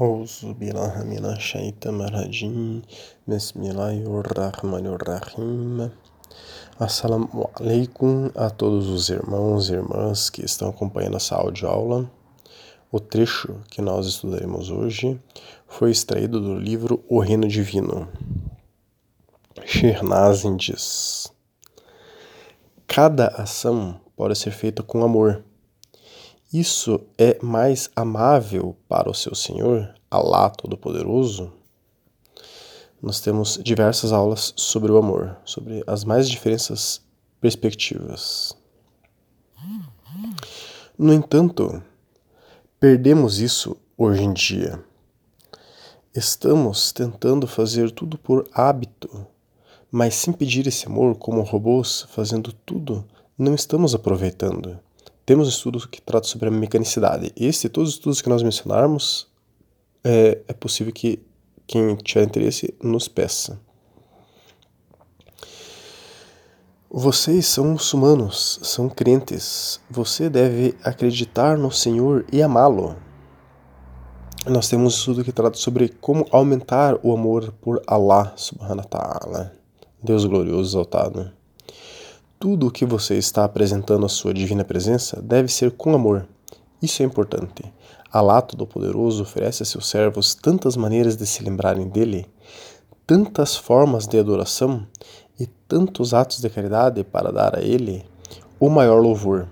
أعوذ بالله من الشيطان الرجيم بسم الله الرحمن الرحيم Assalamu alaikum a todos os irmãos e irmãs que estão acompanhando essa aula. O trecho que nós estudaremos hoje foi extraído do livro O Reino Divino. Shernazin diz: Cada ação pode ser feita com amor isso é mais amável para o seu Senhor, Alá Todo-Poderoso? Nós temos diversas aulas sobre o amor, sobre as mais diferentes perspectivas. No entanto, perdemos isso hoje em dia. Estamos tentando fazer tudo por hábito, mas sem pedir esse amor como robôs fazendo tudo, não estamos aproveitando. Temos estudos que tratam sobre a mecanicidade. Este e todos os estudos que nós mencionarmos, é, é possível que quem tiver interesse nos peça. Vocês são muçulmanos, são crentes. Você deve acreditar no Senhor e amá-lo. Nós temos um estudo que trata sobre como aumentar o amor por Allah subhanahu wa ta'ala. Deus glorioso exaltado. Tudo o que você está apresentando à sua divina presença deve ser com amor. Isso é importante. Alá Todo-Poderoso oferece a seus servos tantas maneiras de se lembrarem dele, tantas formas de adoração e tantos atos de caridade para dar a ele o maior louvor.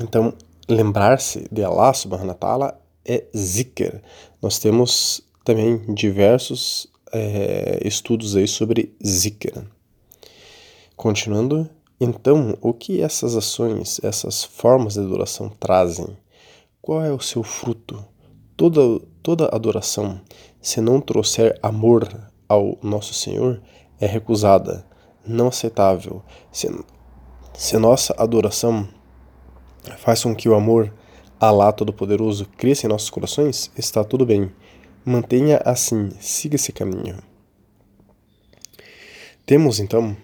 Então, lembrar-se de Allah subhanahu ta'ala é zikr. Nós temos também diversos é, estudos aí sobre zikr. Continuando, então, o que essas ações, essas formas de adoração trazem? Qual é o seu fruto? Toda, toda adoração, se não trouxer amor ao nosso Senhor, é recusada, não aceitável. Se, se nossa adoração faz com que o amor a Allah Todo-Poderoso cresça em nossos corações, está tudo bem. Mantenha assim, siga esse caminho. Temos então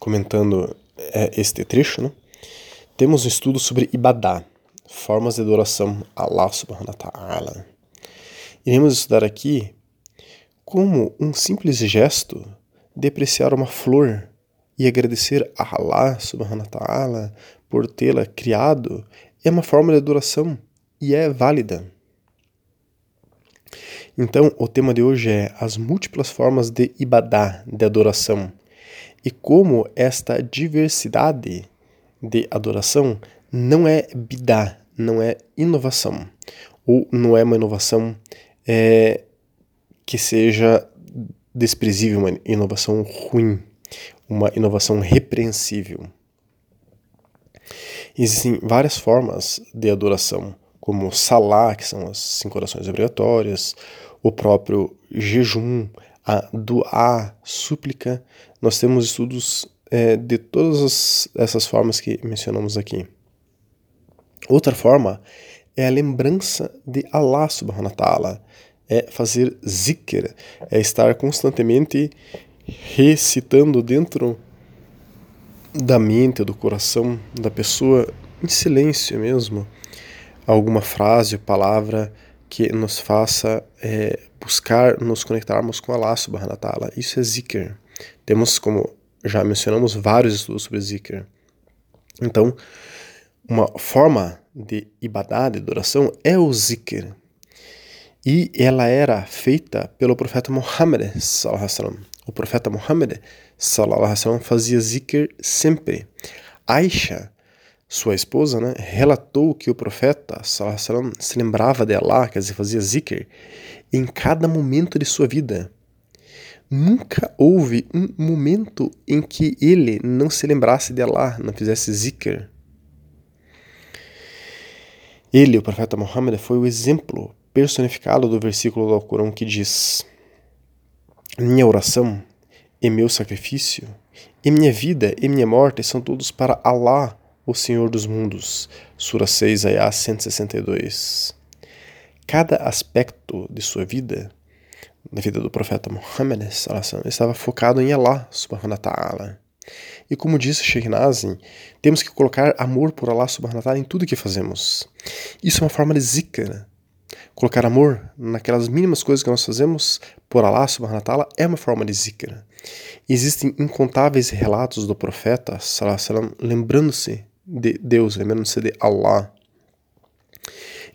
comentando é, este trecho, né? temos um estudo sobre Ibadá, formas de adoração a Allah subhanahu wa ta'ala. Iremos estudar aqui como um simples gesto de apreciar uma flor e agradecer a Allah subhanahu wa ta'ala por tê-la criado é uma forma de adoração e é válida. Então, o tema de hoje é as múltiplas formas de ibadá, de adoração, e como esta diversidade de adoração não é bidá, não é inovação, ou não é uma inovação é, que seja desprezível, uma inovação ruim, uma inovação repreensível. Existem várias formas de adoração, como salá, que são as cinco orações obrigatórias, o próprio jejum, a doar súplica, nós temos estudos é, de todas as, essas formas que mencionamos aqui. Outra forma é a lembrança de Allah subhanahu wa ta'ala, é fazer zikr, é estar constantemente recitando dentro da mente, do coração da pessoa, em silêncio mesmo, alguma frase, palavra que nos faça é, buscar nos conectarmos com Allah subhanahu wa ta'ala. Isso é zikr. Temos, como já mencionamos, vários estudos sobre zikr. Então, uma forma de ibadah, de adoração, é o zikr. E ela era feita pelo profeta Muhammad O profeta Muhammad fazia zikr sempre. Aisha, sua esposa, né, relatou que o profeta se lembrava de Allah, quer dizer, fazia zikr, em cada momento de sua vida. Nunca houve um momento em que ele não se lembrasse de Allah, não fizesse zikr. Ele, o profeta Muhammad, foi o exemplo personificado do versículo do Alcorão que diz: Minha oração e meu sacrifício, e minha vida e minha morte são todos para Allah, o Senhor dos mundos. Sura 6, Ayah 162. Cada aspecto de sua vida, na vida do profeta Muhammad, estava focado em Allah subhanahu wa ta'ala. E como disse Sheikh Nazim, temos que colocar amor por Allah subhanahu wa ta'ala em tudo que fazemos. Isso é uma forma de zikr. Colocar amor naquelas mínimas coisas que nós fazemos por Allah subhanahu wa ta'ala é uma forma de zikr. Existem incontáveis relatos do profeta lembrando-se de Deus, lembrando-se de Allah.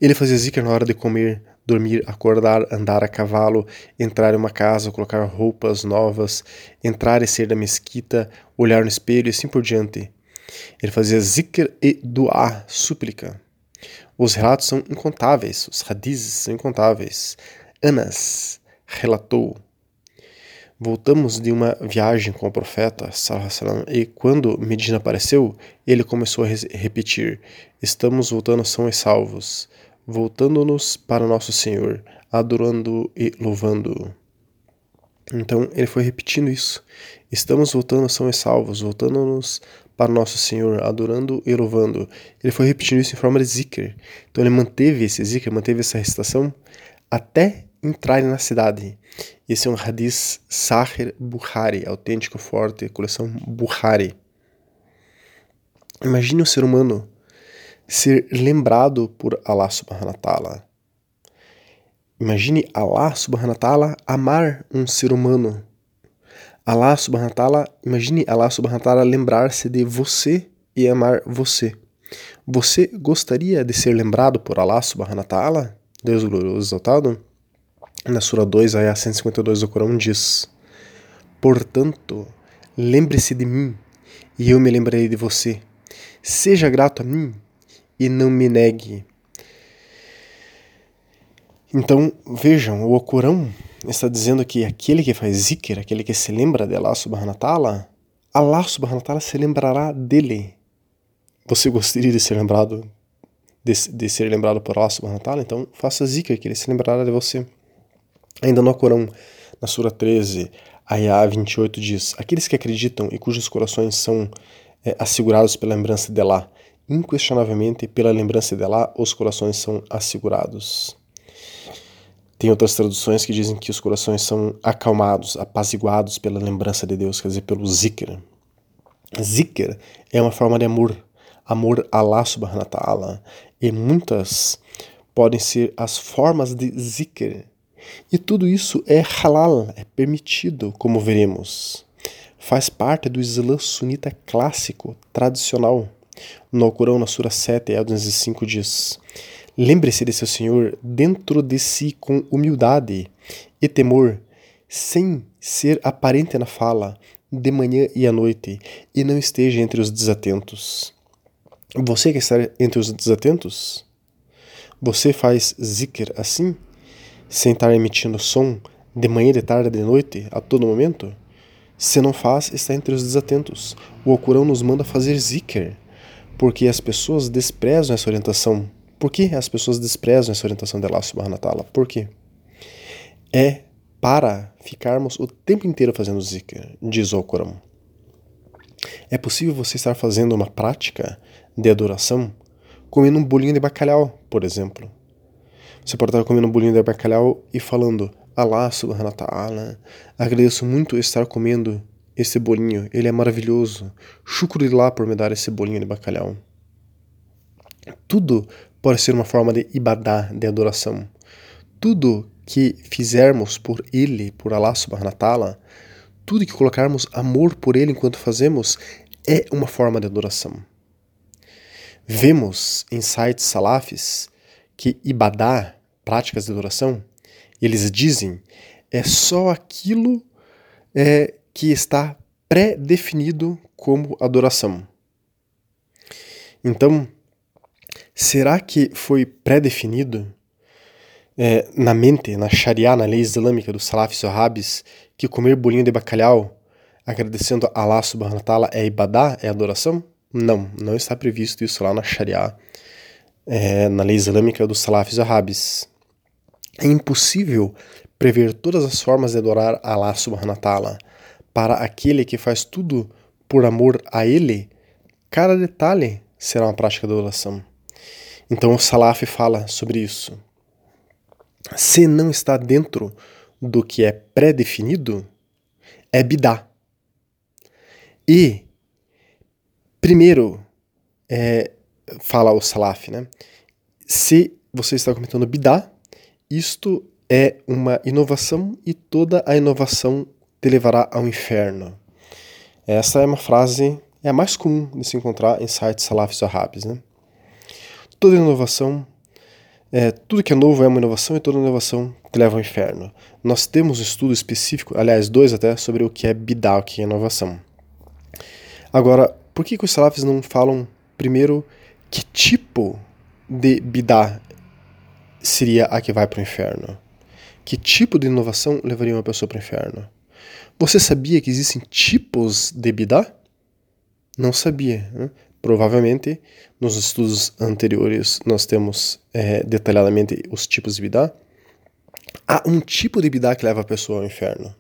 Ele fazia zikr na hora de comer, dormir, acordar, andar a cavalo, entrar em uma casa, colocar roupas novas, entrar e sair da mesquita, olhar no espelho e assim por diante. Ele fazia zikr e dua, súplica. Os relatos são incontáveis, os hadizes são incontáveis. Anas relatou. Voltamos de uma viagem com o profeta e quando Medina apareceu, ele começou a repetir: Estamos voltando são e salvos voltando-nos para nosso Senhor, adorando e louvando. Então ele foi repetindo isso. Estamos voltando são e salvos, voltando-nos para nosso Senhor, adorando e louvando. Ele foi repetindo isso em forma de zikr. Então ele manteve esse zikr, manteve essa recitação até entrarem na cidade. Esse é um hadith Sahir Bukhari, autêntico, forte, coleção Bukhari. Imagine um ser humano ser lembrado por Allah subhanahu wa ta'ala. Imagine Allah subhanahu wa ta'ala amar um ser humano. Allah subhanahu wa ta'ala, imagine Allah subhanahu wa ta'ala lembrar-se de você e amar você. Você gostaria de ser lembrado por Allah subhanahu wa ta'ala? Deus glorioso exaltado? Na sura 2, ayah 152 do Corão diz: Portanto, lembre-se de mim, e eu me lembrarei de você. Seja grato a mim, e não me negue. Então, vejam, o Corão está dizendo que aquele que faz zikr, aquele que se lembra de Allah subhanahu wa ta'ala, Allah subhanahu wa ta'ala se lembrará dele. Você gostaria de ser lembrado de, de ser lembrado por Allah subhanahu wa ta'ala? Então, faça zikr, que ele se lembrará de você. Ainda no Corão, na sura 13, Ayah 28 diz: Aqueles que acreditam e cujos corações são é, assegurados pela lembrança de Allah, inquestionavelmente, pela lembrança dela, os corações são assegurados. Tem outras traduções que dizem que os corações são acalmados, apaziguados pela lembrança de Deus, quer dizer, pelo zikr. Zikr é uma forma de amor, amor a Allah subhanahu wa ta'ala. E muitas podem ser as formas de zikr. E tudo isso é halal, é permitido, como veremos. Faz parte do Islã sunita clássico, tradicional. No Alcorão, na Sura 7, ayah 205, diz: Lembre-se de seu Senhor dentro de si com humildade e temor, sem ser aparente na fala, de manhã e à noite, e não esteja entre os desatentos. Você quer estar entre os desatentos? Você faz zikr assim, sem estar emitindo som de manhã, de tarde, de noite, a todo momento? Se não faz, está entre os desatentos. O Alcorão nos manda fazer zikr porque as pessoas desprezam essa orientação. Por que as pessoas desprezam essa orientação de Allah subhanahu wa ta'ala? Por quê? É para ficarmos o tempo inteiro fazendo zikr, diz o Corão. É possível você estar fazendo uma prática de adoração comendo um bolinho de bacalhau, por exemplo. Você pode estar comendo um bolinho de bacalhau e falando Allah subhanahu wa ta'ala, agradeço muito estar comendo esse bolinho, ele é maravilhoso. Shukrillah por me dar esse bolinho de bacalhau. Tudo pode ser uma forma de ibadá, de adoração. Tudo que fizermos por ele, por Allah subhanahu wa tudo que colocarmos amor por ele enquanto fazemos, é uma forma de adoração. Vemos em sites salafis que ibadá, práticas de adoração, eles dizem é só aquilo é, que está pré-definido como adoração. Então, será que foi pré-definido é, na mente, na Sharia, na lei islâmica dos salafis sahabis, que comer bolinho de bacalhau agradecendo a Allah subhanahu wa ta'ala é ibadá, é adoração? Não, não está previsto isso lá na Sharia, é, na lei islâmica dos salafis sahabis. É impossível prever todas as formas de adorar Allah subhanahu wa ta'ala para aquele que faz tudo por amor a ele, cada detalhe será uma prática de adoração. Então o Salaf fala sobre isso. Se não está dentro do que é pré-definido, é bidá. E, primeiro, é, fala o Salaf, né? Se você está cometendo bidá, isto é uma inovação e toda a inovação te levará ao inferno. Essa é uma frase, é a mais comum de se encontrar em sites salafis arabes. Né? Toda inovação, é, tudo que é novo é uma inovação e toda inovação te leva ao inferno. Nós temos um estudo específico, aliás, dois até, sobre o que é bidá, o que é inovação. Agora, por que, que os salafis não falam primeiro que tipo de bidá seria a que vai para o inferno? Que tipo de inovação levaria uma pessoa para o inferno? Você sabia que existem tipos de bidá? Não sabia. Né? Provavelmente, nos estudos anteriores, nós temos é, detalhadamente os tipos de bidá. Há um tipo de bidá que leva a pessoa ao inferno.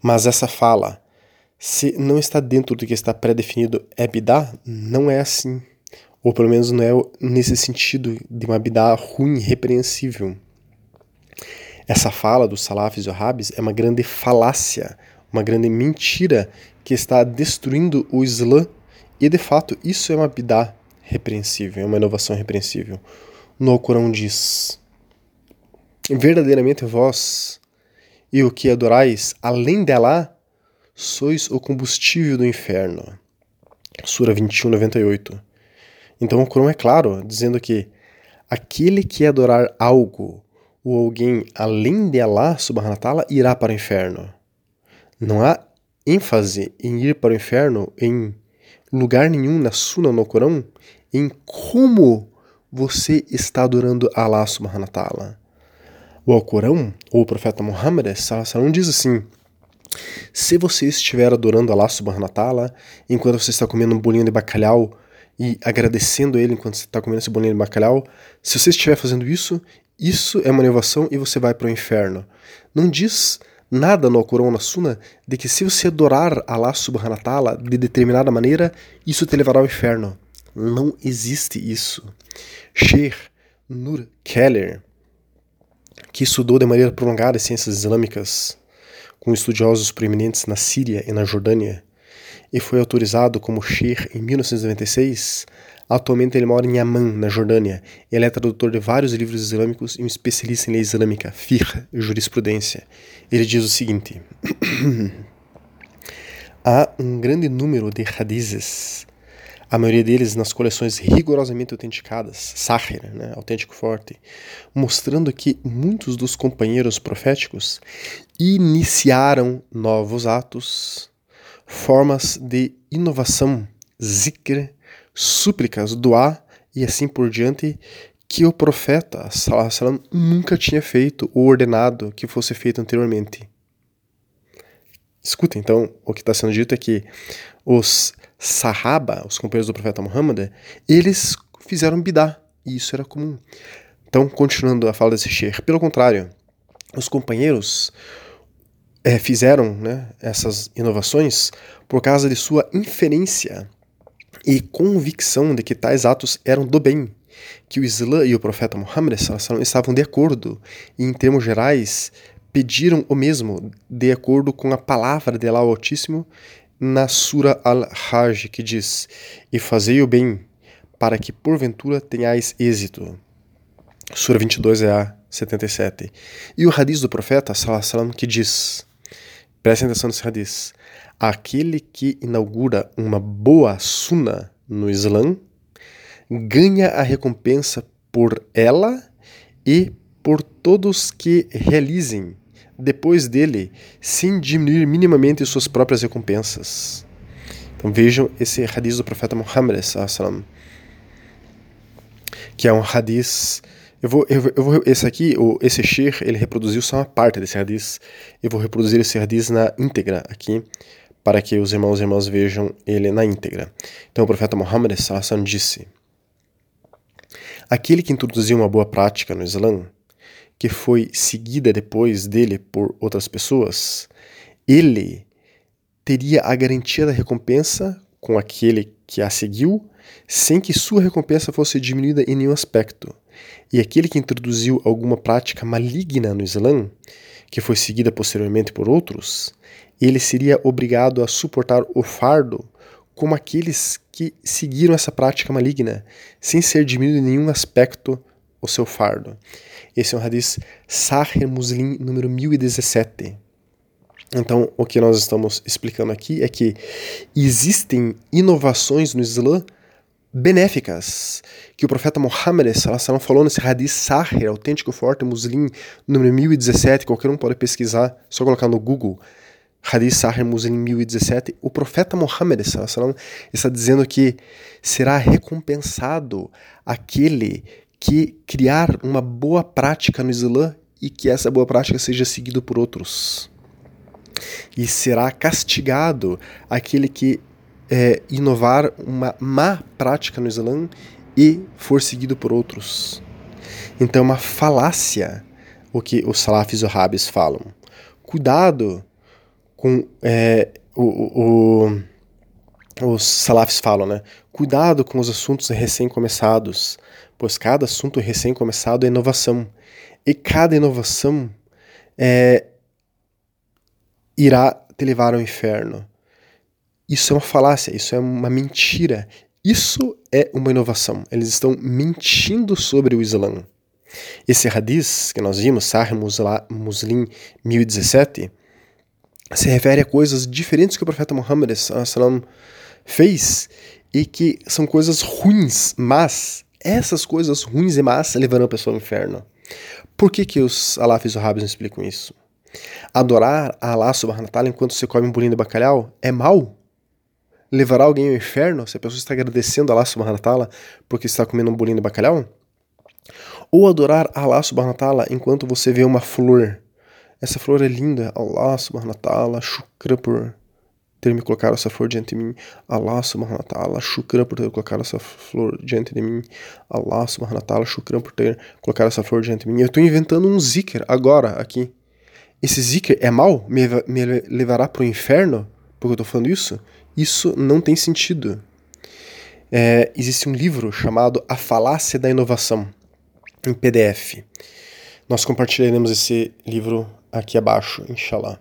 Mas essa fala, se não está dentro do que está pré-definido, é bidá? Não é assim. Ou pelo menos não é nesse sentido de uma bidá ruim, repreensível. Essa fala dos salafis e wahhabis é uma grande falácia, uma grande mentira que está destruindo o Islã e de fato isso é uma bidá repreensível, é uma inovação repreensível. No Alcorão diz: Verdadeiramente vós e o que adorais, além dela, sois o combustível do inferno. Sura 21, 98. Então o Corão é claro, dizendo que aquele que adorar algo ou alguém além de Allah subhanahu wa ta'ala irá para o inferno. Não há ênfase em ir para o inferno em lugar nenhum na Sunna no Corão em como você está adorando Allah subhanahu wa ta'ala. O Alcorão, ou o profeta Muhammad, diz assim: Se você estiver adorando Allah subhanahu wa ta'ala enquanto você está comendo um bolinho de bacalhau e agradecendo ele enquanto você está comendo esse bolinho de bacalhau, se você estiver fazendo isso, isso é uma inovação e você vai para o inferno. Não diz nada no Alcorão na Sunna de que se você adorar Allah subhanahu wa ta'ala de determinada maneira, isso te levará ao inferno. Não existe isso. Sheikh Nur Keller, que estudou de maneira prolongada ciências islâmicas com estudiosos proeminentes na Síria e na Jordânia, e foi autorizado como Sheikh em 1996, Atualmente ele mora em Amman, na Jordânia. Ele é tradutor de vários livros islâmicos e um especialista em lei islâmica, fiqh, jurisprudência. Ele diz o seguinte: Há um grande número de hadizes, a maioria deles nas coleções rigorosamente autenticadas, Sahir, né, autêntico forte, mostrando que muitos dos companheiros proféticos iniciaram novos atos, formas de inovação, zikr, súplicas, doar e assim por diante, que o profeta salam, nunca tinha feito ou ordenado que fosse feito anteriormente. Escuta, então, o que está sendo dito é que os Sahaba, os companheiros do profeta Muhammad, eles fizeram bidá, e isso era comum. Então, continuando a fala desse sheikh, pelo contrário, os companheiros é, fizeram né, essas inovações por causa de sua inferência e convicção de que tais atos eram do bem, que o Islã e o profeta Muhammad estavam de acordo e, em termos gerais, pediram o mesmo, de acordo com a palavra de Allah Altíssimo na Sura Al-Hajj, que diz: E fazei o bem, para que porventura tenhais êxito. Sura 22 é a 77. E o hadith do profeta, salam, que diz: Prestem atenção nesse hadith aquele que inaugura uma boa suna no Islã ganha a recompensa por ela e por todos que realizem depois dele, sem diminuir minimamente suas próprias recompensas. Então vejam esse hadith do profeta Muhammad, que é um hadith. Eu vou, eu, vou, esse aqui, o, esse shir, ele reproduziu só uma parte desse hadith. Eu vou reproduzir esse hadith na íntegra aqui, para que os irmãos e irmãs vejam ele na íntegra. Então o profeta Muhammad Sassan disse: Aquele que introduziu uma boa prática no Islã, que foi seguida depois dele por outras pessoas, ele teria a garantia da recompensa com aquele que a seguiu, sem que sua recompensa fosse diminuída em nenhum aspecto. E aquele que introduziu alguma prática maligna no Islã, que foi seguida posteriormente por outros, ele seria obrigado a suportar o fardo como aqueles que seguiram essa prática maligna, sem ser diminuído em nenhum aspecto o seu fardo. Esse é um hadith Sahih Muslim número 1017. Então, o que nós estamos explicando aqui é que existem inovações no Islã benéficas que o profeta Muhammad falou nesse hadith Sahih, autêntico forte muslim, número 1017, qualquer um pode pesquisar, só colocar no Google, hadith Sahih muslim 1017, o profeta Muhammad está dizendo que será recompensado aquele que criar uma boa prática no Islã e que essa boa prática seja seguida por outros. E será castigado aquele que é, inovar uma má prática no Islã e for seguido por outros. Então é uma falácia o que os salafis e rabis falam. Cuidado com é, o, o, o, os salafis falam, né? Cuidado com os assuntos recém-começados, pois cada assunto recém-começado é inovação. E cada inovação é, irá te levar ao inferno. Isso é uma falácia, isso é uma mentira. Isso é uma inovação. Eles estão mentindo sobre o Islã. Esse hadith que nós vimos, Sahih Muslim 1017, se refere a coisas diferentes que o profeta Muhammad fez e que são coisas ruins, mas essas coisas ruins e más levarão a pessoa ao inferno. Por que, que os alafis e não explicam isso? Adorar a Allah subhanahu wa ta'ala enquanto você come um bolinho de bacalhau é mal? Levará alguém ao inferno se a pessoa está agradecendo a Allah subhanahu wa ta'ala porque está comendo um bolinho de bacalhau? Ou adorar Allah subhanahu wa ta'ala enquanto você vê uma flor. Essa flor é linda. Allah subhanahu wa ta'ala, shukra por ter me colocado essa flor diante de mim. Allah subhanahu wa ta'ala, shukra por ter colocado essa flor diante de mim. Allah subhanahu wa ta'ala, shukra por ter colocado essa flor diante de mim. Eu estou inventando um zikr agora aqui. Esse zikr é mal? Me, me levará para o inferno? Porque eu estou falando isso? Isso não tem sentido. É, existe um livro chamado A Falácia da Inovação, em PDF. Nós compartilharemos esse livro aqui abaixo, inshallah.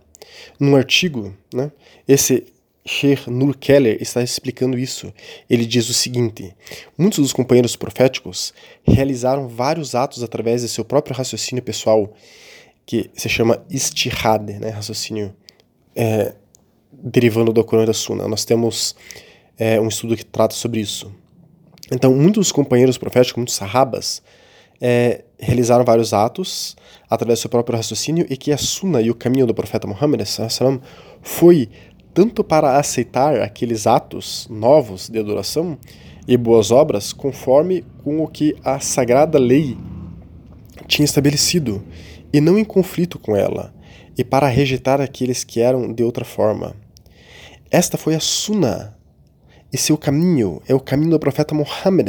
Num artigo, né, esse Sheikh Nur Keller está explicando isso. Ele diz o seguinte: muitos dos companheiros proféticos realizaram vários atos através de seu próprio raciocínio pessoal, que se chama istihad, né, raciocínio é, derivando do Corão e da Sunna. Nós temos é, um estudo que trata sobre isso. Então, muitos companheiros proféticos, muitos sahabas, é, realizaram vários atos através do seu próprio raciocínio e que a Sunna e o caminho do profeta Muhammad foi tanto para aceitar aqueles atos novos de adoração e boas obras conforme com o que a sagrada lei tinha estabelecido e não em conflito com ela, e para rejeitar aqueles que eram de outra forma. Esta foi a Sunnah. Esse é o caminho, é o caminho do profeta Muhammad.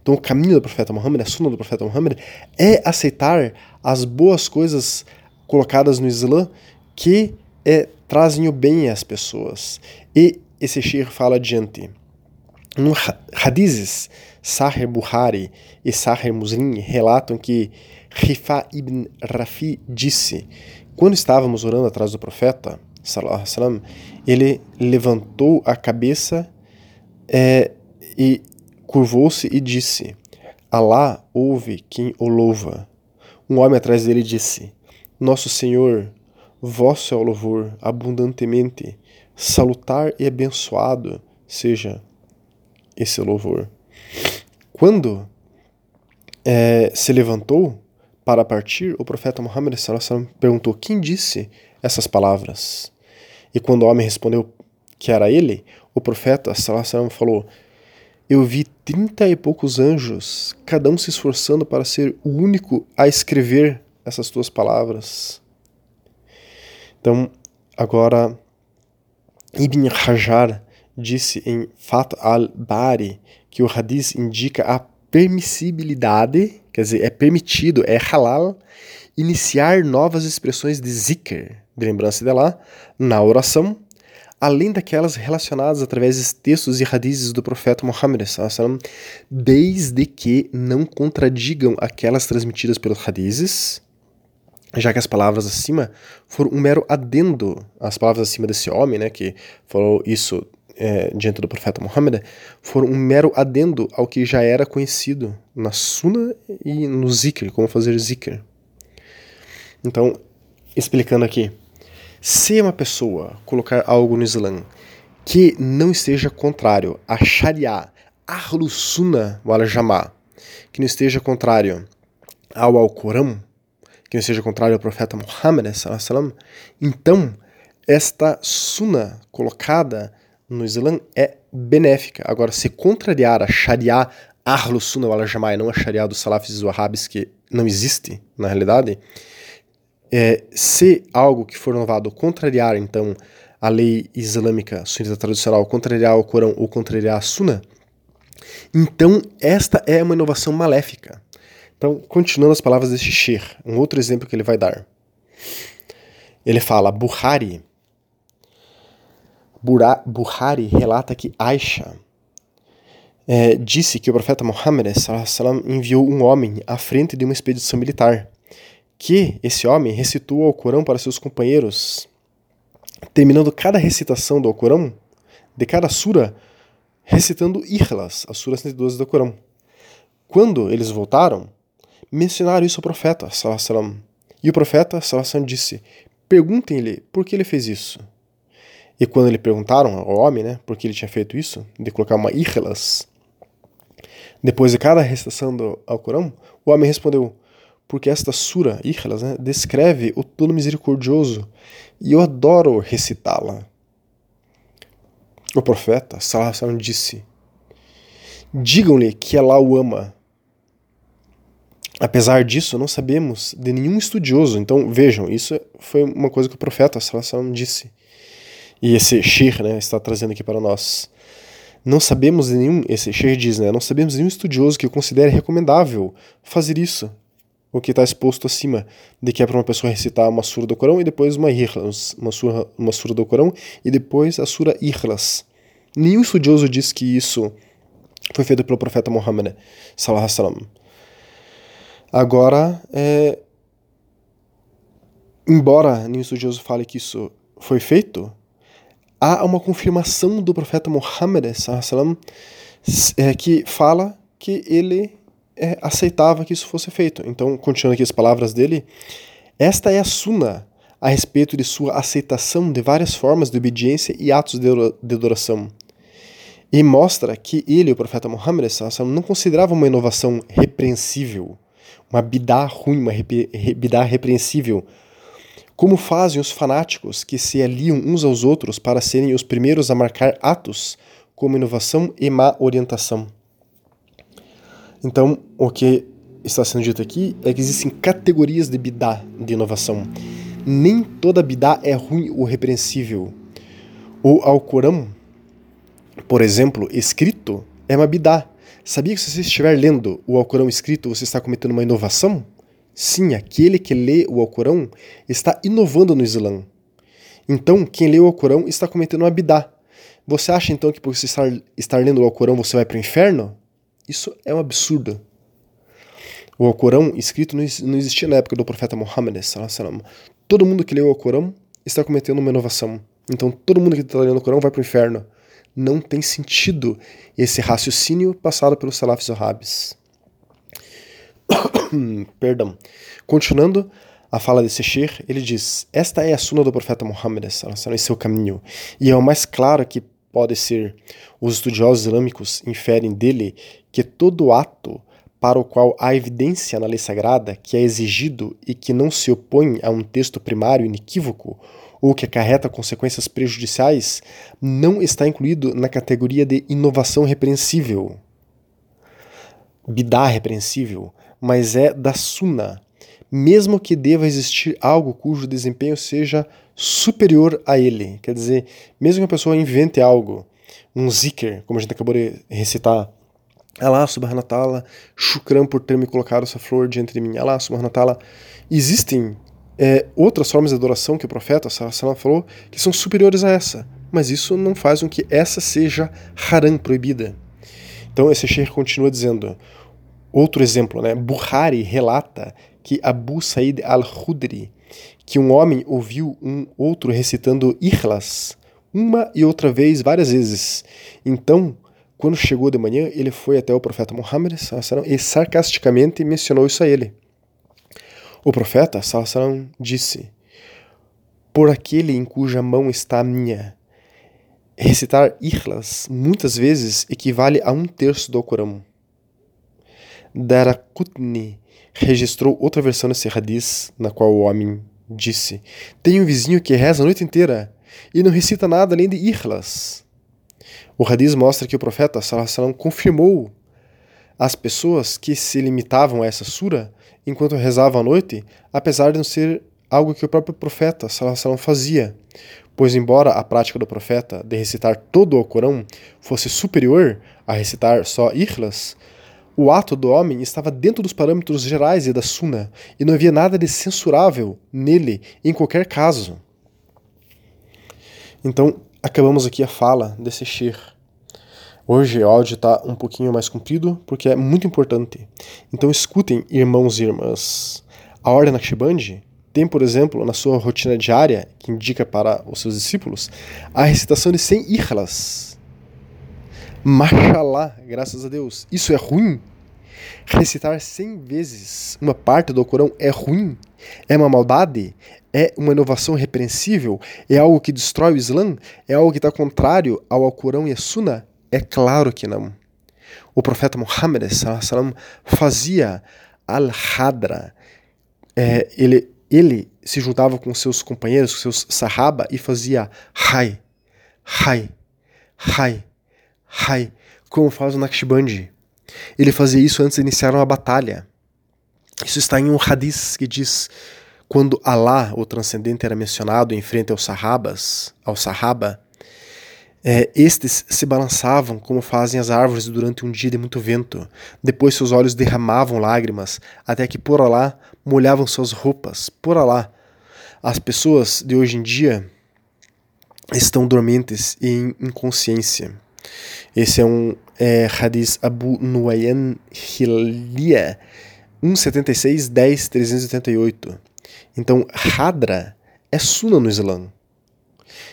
Então, o caminho do profeta Muhammad, a Sunnah do profeta Muhammad, é aceitar as boas coisas colocadas no Islã que é, trazem o bem às pessoas. E esse Sheikh fala adiante. No hadizes, Buhari e Sahih Muslim relatam que Rifa ibn Rafi disse: Quando estávamos orando atrás do profeta, sallam, ele levantou a cabeça é, e curvou-se e disse: Alá ouve quem o louva. Um homem atrás dele disse: Nosso Senhor, vosso é o louvor abundantemente, salutar e abençoado seja esse louvor. Quando é, se levantou para partir, o profeta Muhammad perguntou: Quem disse essas palavras? E quando o homem respondeu que era ele, o profeta Salassalam falou: Eu vi trinta e poucos anjos, cada um se esforçando para ser o único a escrever essas tuas palavras. Então, agora, Ibn Hajar disse em Fat al-Bari que o hadith indica a permissibilidade, quer dizer, é permitido, é halal, iniciar novas expressões de zikr, de lembrança de Allah, na oração, além daquelas relacionadas através de textos e radizes do profeta Muhammad, desde que não contradigam aquelas transmitidas pelos radizes, já que as palavras acima foram um mero adendo às palavras acima desse homem, né, que falou isso é, diante do profeta Muhammad foram um mero adendo ao que já era conhecido na Sunna e no Zikr, como fazer Zikr. Então, explicando aqui, se uma pessoa colocar algo no Islã que não esteja contrário a Sharia, Ahlus Sunnah que não esteja contrário ao Alcorão, que não esteja contrário ao profeta Muhammad, então esta Sunnah colocada no Islã é benéfica. Agora, se contrariar a Sharia, Ahlus Sunnah Jamaa, não a Sharia dos Salafis e Wahhabis, que não existe na realidade, é, se algo que for novado contrariar, então, a lei islâmica sunita tradicional, contrariar o Corão ou contrariar a Sunna, então esta é uma inovação maléfica. Então, continuando as palavras deste Sheikh, um outro exemplo que ele vai dar. Ele fala, Buhari, Buhari relata que Aisha é, disse que o profeta Muhammad enviou um homem à frente de uma expedição militar que esse homem recitou o Alcorão para seus companheiros, terminando cada recitação do Alcorão, de cada sura, recitando Ikhlas, a sura 112 do Alcorão. Quando eles voltaram, mencionaram isso ao profeta, salam, e o profeta salam, disse, perguntem-lhe por que ele fez isso. E quando lhe perguntaram ao homem, né, por que ele tinha feito isso, de colocar uma Ikhlas, depois de cada recitação do Alcorão, o homem respondeu, porque esta sura, Ikhlas, né, descreve o Todo Misericordioso e eu adoro recitá-la. O profeta, Salah disse: Digam-lhe que Allah o ama. Apesar disso, não sabemos de nenhum estudioso. Então, vejam, isso foi uma coisa que o profeta Salah disse. E esse Shir né, está trazendo aqui para nós. Não sabemos de nenhum, esse Shir diz, né, não sabemos de nenhum estudioso que considere recomendável fazer isso o que está exposto acima, de que é para uma pessoa recitar uma sura do Corão e depois uma Ikhlas, uma sura, uma sura do Corão e depois a sura Ikhlas. Nenhum estudioso diz que isso foi feito pelo profeta Muhammad sallallahu alaihi Agora, é, embora nenhum estudioso fale que isso foi feito, há uma confirmação do profeta Muhammad sallallahu é, que fala que ele é, aceitava que isso fosse feito. Então, continuando aqui as palavras dele, esta é a suna a respeito de sua aceitação de várias formas de obediência e atos de adoração. E mostra que ele, o profeta Muhammad, não considerava uma inovação repreensível, uma bidá ruim, uma bidá repreensível, como fazem os fanáticos que se aliam uns aos outros para serem os primeiros a marcar atos como inovação e má orientação. Então, o que está sendo dito aqui é que existem categorias de bidá, de inovação. Nem toda bidá é ruim ou repreensível. O Alcorão, por exemplo, escrito, é uma bidá. Sabia que se você estiver lendo o Alcorão escrito, você está cometendo uma inovação? Sim, aquele que lê o Alcorão está inovando no Islã. Então, quem lê o Alcorão está cometendo uma bidá. Você acha então que por você estar, estar lendo o Alcorão você vai para o inferno? Isso é um absurdo. O Alcorão escrito não existia na época do profeta Muhammad. Todo mundo que leu o Alcorão está cometendo uma inovação. Então todo mundo que está lendo o Alcorão vai para o inferno. Não tem sentido esse raciocínio passado pelos salafis wahhabis. Perdão. Continuando a fala desse Sheikh, ele diz: Esta é a suna do profeta Muhammad, esse é o caminho. E é o mais claro que pode ser. Os estudiosos islâmicos inferem dele que todo ato para o qual há evidência na lei sagrada que é exigido e que não se opõe a um texto primário inequívoco ou que acarreta consequências prejudiciais não está incluído na categoria de inovação repreensível. Bidá repreensível, mas é da Sunna, mesmo que deva existir algo cujo desempenho seja superior a ele. Quer dizer, mesmo que a pessoa invente algo, um zikr, como a gente acabou de recitar, Allah subhanahu wa ta'ala, shukran por ter me colocado essa flor diante de mim, Allah subhanahu wa ta'ala. Existem é, outras formas de adoração que o profeta sallallahu falou que são superiores a essa, mas isso não faz com que essa seja haram, proibida. Então esse sheikh continua dizendo, outro exemplo, né? Bukhari relata que Abu Said al-Khudri, que um homem ouviu um outro recitando Ikhlas, uma e outra vez, várias vezes. Então, quando chegou de manhã, ele foi até o profeta Muhammad e sarcasticamente mencionou isso a ele. O profeta Sallallahu disse: Por aquele em cuja mão está a minha, recitar Ikhlas muitas vezes equivale a um terço do Corão. Darakutni registrou outra versão desse hadith, na qual o homem disse: Tenho um vizinho que reza a noite inteira e não recita nada além de Ikhlas. O hadith mostra que o profeta Sallallahu confirmou as pessoas que se limitavam a essa sura enquanto rezavam à noite, apesar de não ser algo que o próprio profeta Sallallahu fazia, pois embora a prática do profeta de recitar todo o Corão fosse superior a recitar só Ikhlas, o ato do homem estava dentro dos parâmetros gerais e da Sunna, e não havia nada de censurável nele em qualquer caso. Então, acabamos aqui a fala desse Shir. Hoje o áudio está um pouquinho mais comprido, porque é muito importante. Então escutem, irmãos e irmãs. A Ordem Naqshband tem, por exemplo, na sua rotina diária, que indica para os seus discípulos, a recitação de 100 ikhlas. Mashallah, graças a Deus. Isso é ruim? Recitar 100 vezes uma parte do Corão é ruim? É uma maldade? É uma inovação repreensível? É algo que destrói o Islã? É algo que está contrário ao Alcorão e a Sunna? É claro que não. O profeta Muhammad fazia al-hadra. É, ele, ele se juntava com seus companheiros, com seus sahaba, e fazia hai, hai, hai, hai, como faz o Naqshbandi. Ele fazia isso antes de iniciar uma batalha. Isso está em um hadith que diz quando Allah, o transcendente, era mencionado em frente aos sahabas, ao sahaba, é, estes se balançavam como fazem as árvores durante um dia de muito vento. Depois seus olhos derramavam lágrimas, até que por lá molhavam suas roupas. Por lá, as pessoas de hoje em dia estão dormentes e em inconsciência. Esse é um é, Hadith Abu Nuayan Hilya 176 10 388. Então, Hadra é Suna no Islã.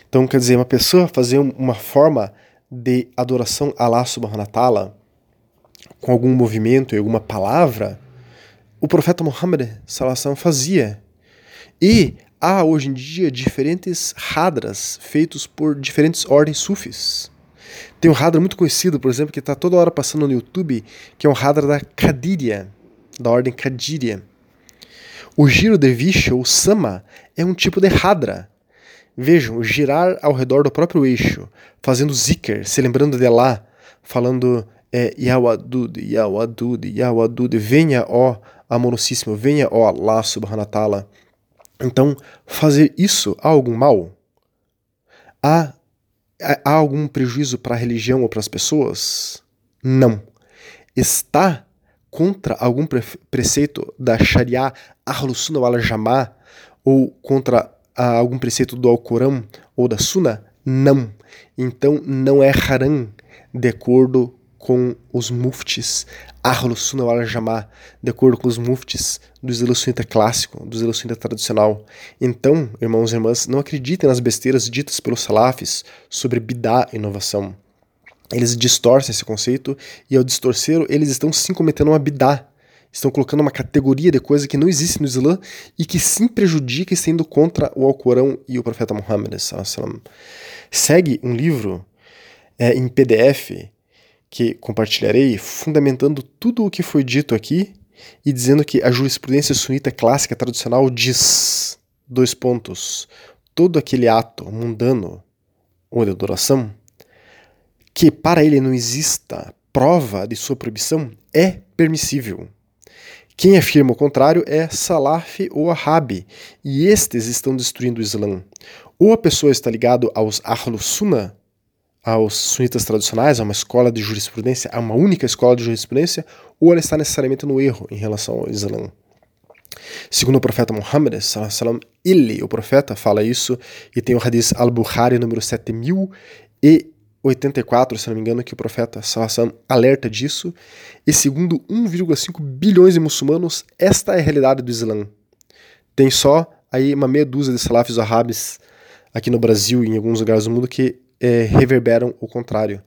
Então, quer dizer, uma pessoa fazer uma forma de adoração a Allah subhanahu wa ta'ala com algum movimento e alguma palavra, o profeta Muhammad sallallahu fazia. E há hoje em dia diferentes hadras feitos por diferentes ordens sufis. Tem um hadra muito conhecido, por exemplo, que está toda hora passando no YouTube, que é um hadra da Kadiria, da ordem Kadiria. O giro de Visha, ou Sama, é um tipo de hadra. Vejam, girar ao redor do próprio eixo, fazendo zikr, se lembrando de lá, falando é, Yawadud, Yawadud, Yawadud, venha ó amorosíssimo, venha ó wa ta'ala. Então, fazer isso há algum mal? Há há algum prejuízo para a religião ou para as pessoas? Não. Está contra algum pre preceito da Sharia Ahlus-Sunnah wal Jamá ou contra ah, algum preceito do Alcorão ou da Sunna? Não. Então não é haram de acordo com os muftis Ahlus Sunnah wal Jamaa, de acordo com os muftis do Islã sunita clássico, do Islã sunita tradicional. Então, irmãos e irmãs, não acreditem nas besteiras ditas pelos salafis sobre bidá inovação. Eles distorcem esse conceito e ao distorcer, eles estão sim cometendo uma bidá. Estão colocando uma categoria de coisa que não existe no Islã e que sim prejudica e sendo contra o Alcorão e o profeta Muhammad. Segue um livro é, em PDF que compartilharei, fundamentando tudo o que foi dito aqui e dizendo que a jurisprudência sunita clássica tradicional diz, dois pontos, todo aquele ato mundano ou de adoração, que para ele não exista prova de sua proibição, é permissível. Quem afirma o contrário é Salaf ou Ahab, e estes estão destruindo o Islã. Ou a pessoa está ligada aos Ahlus Sunnah, aos sunitas tradicionais, a uma escola de jurisprudência, a uma única escola de jurisprudência, ou ela está necessariamente no erro em relação ao Islã. Segundo o profeta Muhammad, ele, o profeta, fala isso, e tem o hadith al-Bukhari número 7084, se não me engano, que o profeta alerta disso, e segundo 1,5 bilhões de muçulmanos, esta é a realidade do Islã. Tem só aí uma meia dúzia de salafis árabes aqui no Brasil e em alguns lugares do mundo que é, reverberam o contrário.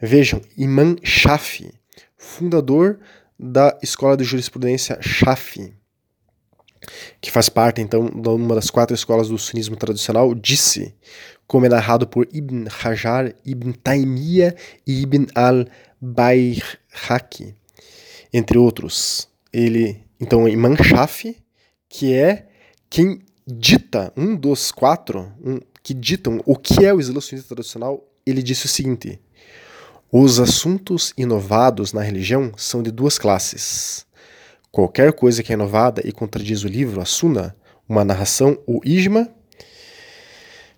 Vejam, Imam Shafi, fundador da escola de jurisprudência Shafi, que faz parte então de uma das quatro escolas do sunismo tradicional, disse, como é narrado por Ibn Hajar, Ibn Taymiyyah e Ibn al-Bayhaqi, entre outros. Ele, então, Imam Shafi, que é quem dita, um dos quatro um, que ditam o que é o sunita tradicional, ele disse o seguinte: os assuntos inovados na religião são de duas classes. Qualquer coisa que é inovada e contradiz o livro, a Sunna, uma narração, o Ijma,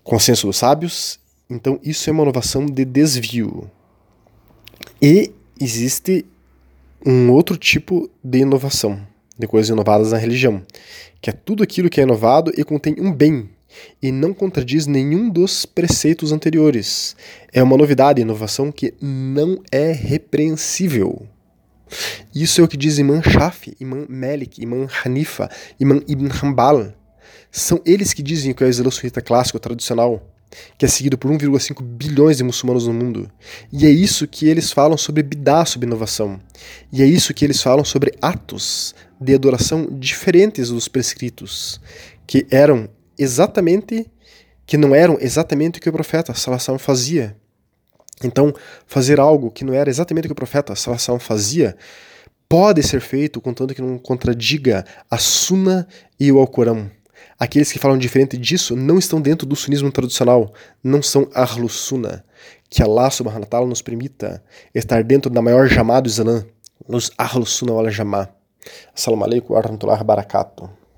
consenso dos sábios, então isso é uma inovação de desvio. E existe um outro tipo de inovação, de coisas inovadas na religião, que é tudo aquilo que é inovado e contém um bem e não contradiz nenhum dos preceitos anteriores. É uma novidade, inovação que não é repreensível. Isso é o que diz Imam Shafi, Imam Malik, Imam Hanifa, Imam Ibn Hanbal. São eles que dizem que é o Islã sunita clássico tradicional, que é seguido por 1,5 bilhões de muçulmanos no mundo. E é isso que eles falam sobre bidá, sobre inovação. E é isso que eles falam sobre atos de adoração diferentes dos prescritos, que eram exatamente que não eram exatamente o que o profeta Salvação fazia. Então, fazer algo que não era exatamente o que o profeta Salvação fazia pode ser feito contanto que não contradiga a Sunna e o Alcorão. Aqueles que falam diferente disso não estão dentro do sunismo tradicional, não são Ahlus Sunnah. Que Allah subhanahu wa ta'ala nos permita estar dentro da maior jamá do Islã, nos Ahlus Sunnah wal Jamá. Assalamu alaikum wa rahmatullahi wa barakatuh.